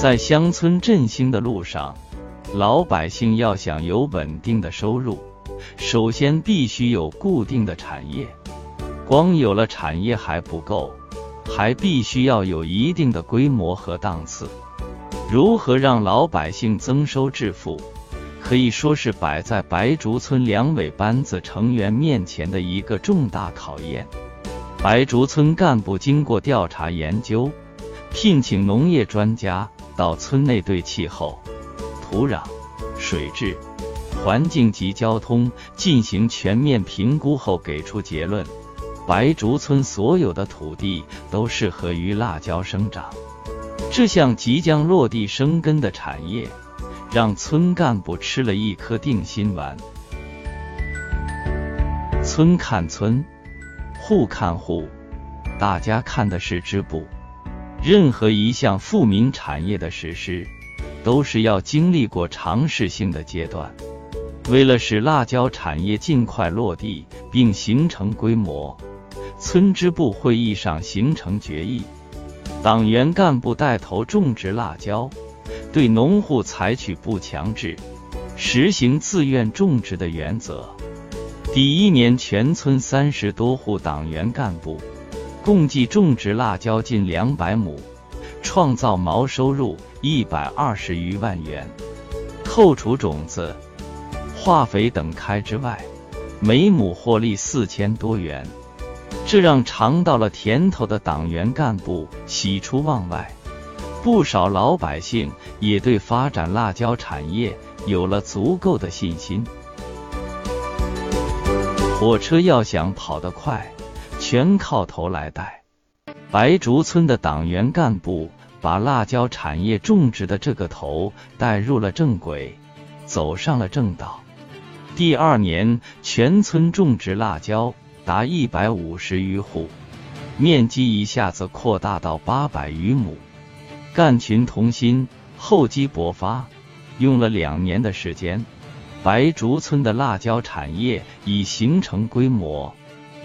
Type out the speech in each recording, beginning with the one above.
在乡村振兴的路上，老百姓要想有稳定的收入，首先必须有固定的产业。光有了产业还不够，还必须要有一定的规模和档次。如何让老百姓增收致富，可以说是摆在白竹村两委班子成员面前的一个重大考验。白竹村干部经过调查研究，聘请农业专家到村内对气候、土壤、水质、环境及交通进行全面评估后，给出结论：白竹村所有的土地都适合于辣椒生长。这项即将落地生根的产业，让村干部吃了一颗定心丸。村看村。户看户，大家看的是织布。任何一项富民产业的实施，都是要经历过尝试性的阶段。为了使辣椒产业尽快落地并形成规模，村支部会议上形成决议：党员干部带头种植辣椒，对农户采取不强制、实行自愿种植的原则。第一年，全村三十多户党员干部共计种植辣椒近两百亩，创造毛收入一百二十余万元。扣除种子、化肥等开支外，每亩获利四千多元。这让尝到了甜头的党员干部喜出望外，不少老百姓也对发展辣椒产业有了足够的信心。火车要想跑得快，全靠头来带。白竹村的党员干部把辣椒产业种植的这个头带入了正轨，走上了正道。第二年，全村种植辣椒达一百五十余户，面积一下子扩大到八百余亩。干群同心，厚积薄发，用了两年的时间。白竹村的辣椒产业已形成规模，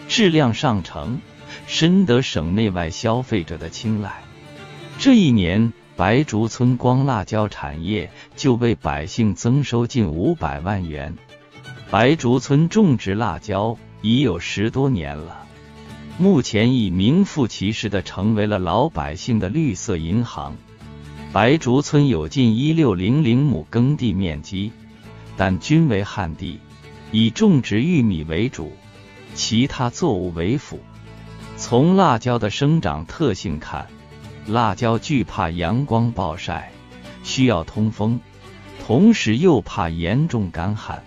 质量上乘，深得省内外消费者的青睐。这一年，白竹村光辣椒产业就为百姓增收近五百万元。白竹村种植辣椒已有十多年了，目前已名副其实的成为了老百姓的绿色银行。白竹村有近一六零零亩耕地面积。但均为旱地，以种植玉米为主，其他作物为辅。从辣椒的生长特性看，辣椒惧怕阳光暴晒，需要通风，同时又怕严重干旱。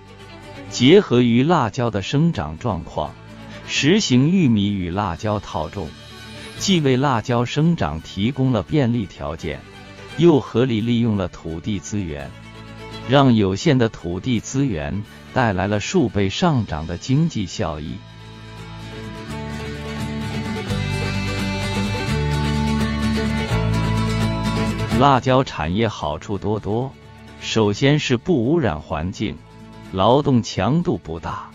结合于辣椒的生长状况，实行玉米与辣椒套种，既为辣椒生长提供了便利条件，又合理利用了土地资源。让有限的土地资源带来了数倍上涨的经济效益。辣椒产业好处多多，首先是不污染环境，劳动强度不大，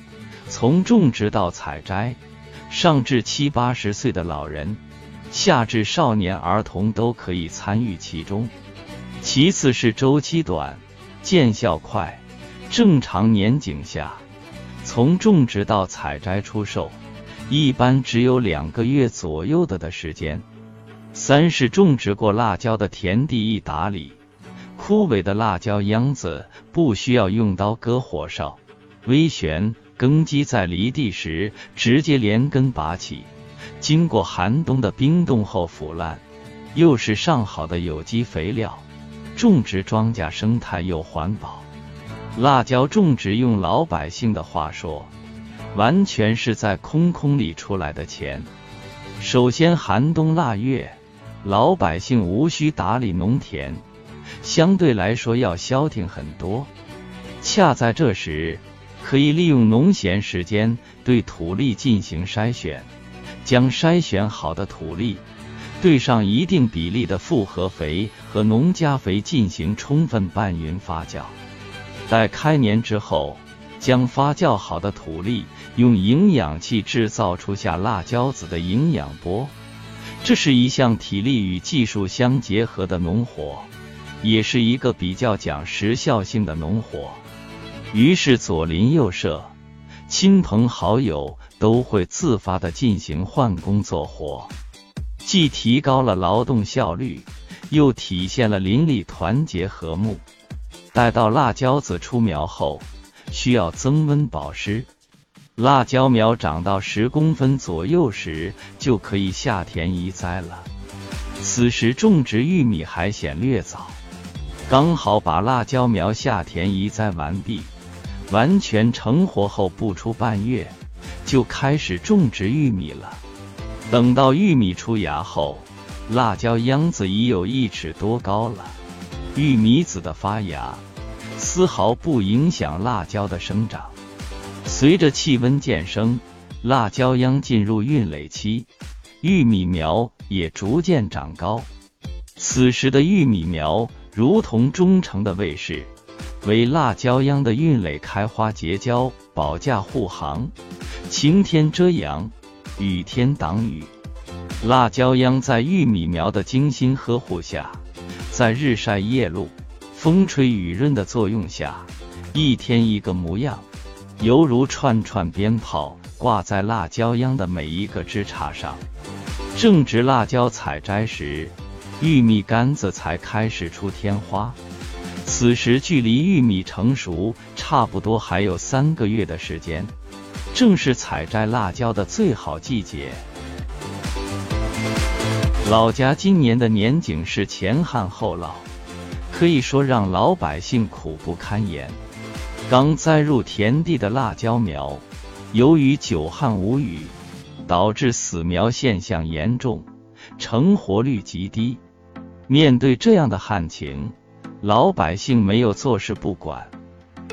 从种植到采摘，上至七八十岁的老人，下至少年儿童都可以参与其中。其次是周期短。见效快，正常年景下，从种植到采摘出售，一般只有两个月左右的的时间。三是种植过辣椒的田地易打理，枯萎的辣椒秧子不需要用刀割火烧，微旋耕机在犁地时直接连根拔起，经过寒冬的冰冻后腐烂，又是上好的有机肥料。种植庄稼生态又环保，辣椒种植用老百姓的话说，完全是在空空里出来的钱。首先寒冬腊月，老百姓无需打理农田，相对来说要消停很多。恰在这时，可以利用农闲时间对土地进行筛选，将筛选好的土地。对上一定比例的复合肥和农家肥进行充分拌匀发酵，待开年之后，将发酵好的土粒用营养器制造出下辣椒籽的营养钵。这是一项体力与技术相结合的农活，也是一个比较讲时效性的农活，于是左邻右舍、亲朋好友都会自发的进行换工做活，既提高了劳动效率，又体现了邻里团结和睦。待到辣椒子出苗后，需要增温保湿。辣椒苗长到十公分左右时，就可以下田移栽了。此时种植玉米还显略早，刚好把辣椒苗下田移栽完毕，完全成活后不出半月，就开始种植玉米了。等到玉米出芽后，辣椒秧子已有一尺多高了。玉米籽的发芽丝毫不影响辣椒的生长。随着气温渐升，辣椒秧进入孕蕾期，玉米苗也逐渐长高。此时的玉米苗如同忠诚的卫士，为辣椒秧的孕蕾开花结交保驾护航，晴天遮阳，雨天挡雨。辣椒秧在玉米苗的精心呵护下，在日晒夜露、风吹雨润的作用下，一天一个模样。犹如串串鞭炮挂在辣椒秧的每一个枝杈上。正值辣椒采摘时，玉米杆子才开始出天花。此时距离玉米成熟差不多还有三个月的时间，正是采摘辣椒的最好季节。老家今年的年景是前旱后涝，可以说让老百姓苦不堪言。刚栽入田地的辣椒苗，由于久旱无雨，导致死苗现象严重，成活率极低。面对这样的旱情，老百姓没有坐视不管，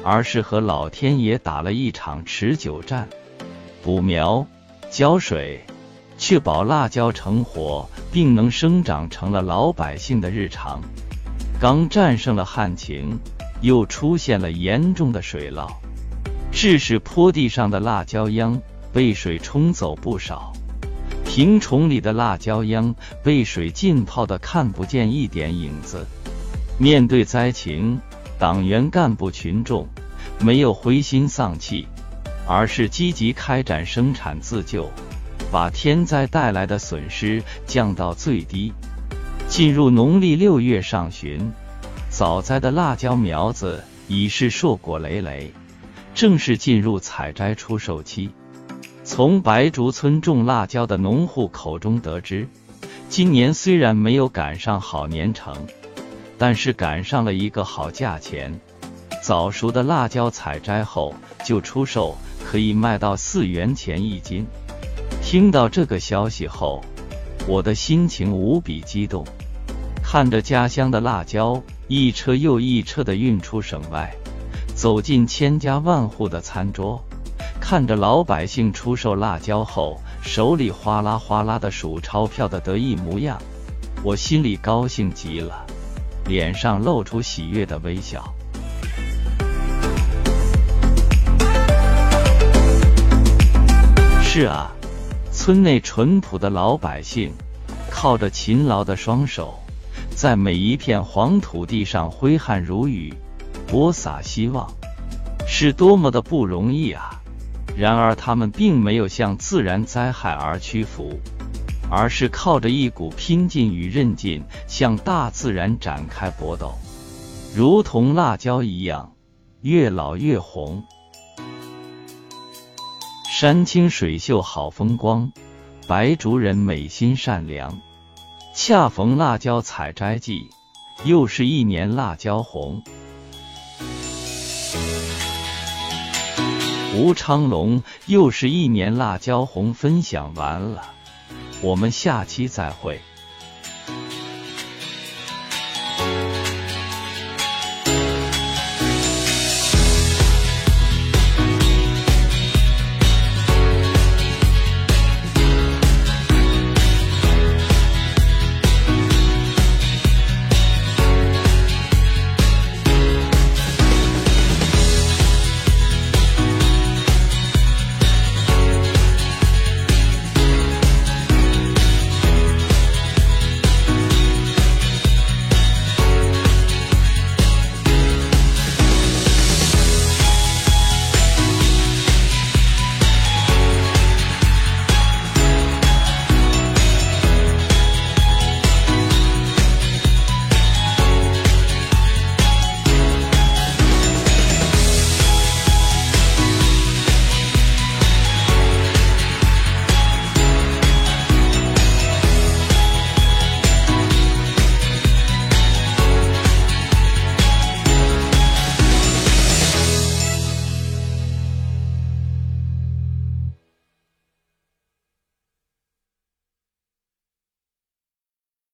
而是和老天爷打了一场持久战，补苗、浇水，确保辣椒成活并能生长，成了老百姓的日常。刚战胜了旱情。又出现了严重的水涝，致使坡地上的辣椒秧被水冲走不少，平丛里的辣椒秧被水浸泡的看不见一点影子。面对灾情，党员干部群众没有灰心丧气，而是积极开展生产自救，把天灾带来的损失降到最低。进入农历六月上旬。早栽的辣椒苗子已是硕果累累，正式进入采摘出售期。从白竹村种辣椒的农户口中得知，今年虽然没有赶上好年成，但是赶上了一个好价钱。早熟的辣椒采摘后就出售，可以卖到四元钱一斤。听到这个消息后，我的心情无比激动，看着家乡的辣椒。一车又一车的运出省外，走进千家万户的餐桌，看着老百姓出售辣椒后手里哗啦哗啦的数钞票的得意模样，我心里高兴极了，脸上露出喜悦的微笑。是啊，村内淳朴的老百姓，靠着勤劳的双手。在每一片黄土地上挥汗如雨，播撒希望，是多么的不容易啊！然而他们并没有向自然灾害而屈服，而是靠着一股拼劲与韧劲，向大自然展开搏斗，如同辣椒一样，越老越红。山清水秀好风光，白竹人美心善良。恰逢辣椒采摘季，又是一年辣椒红。吴昌隆又是一年辣椒红分享完了，我们下期再会。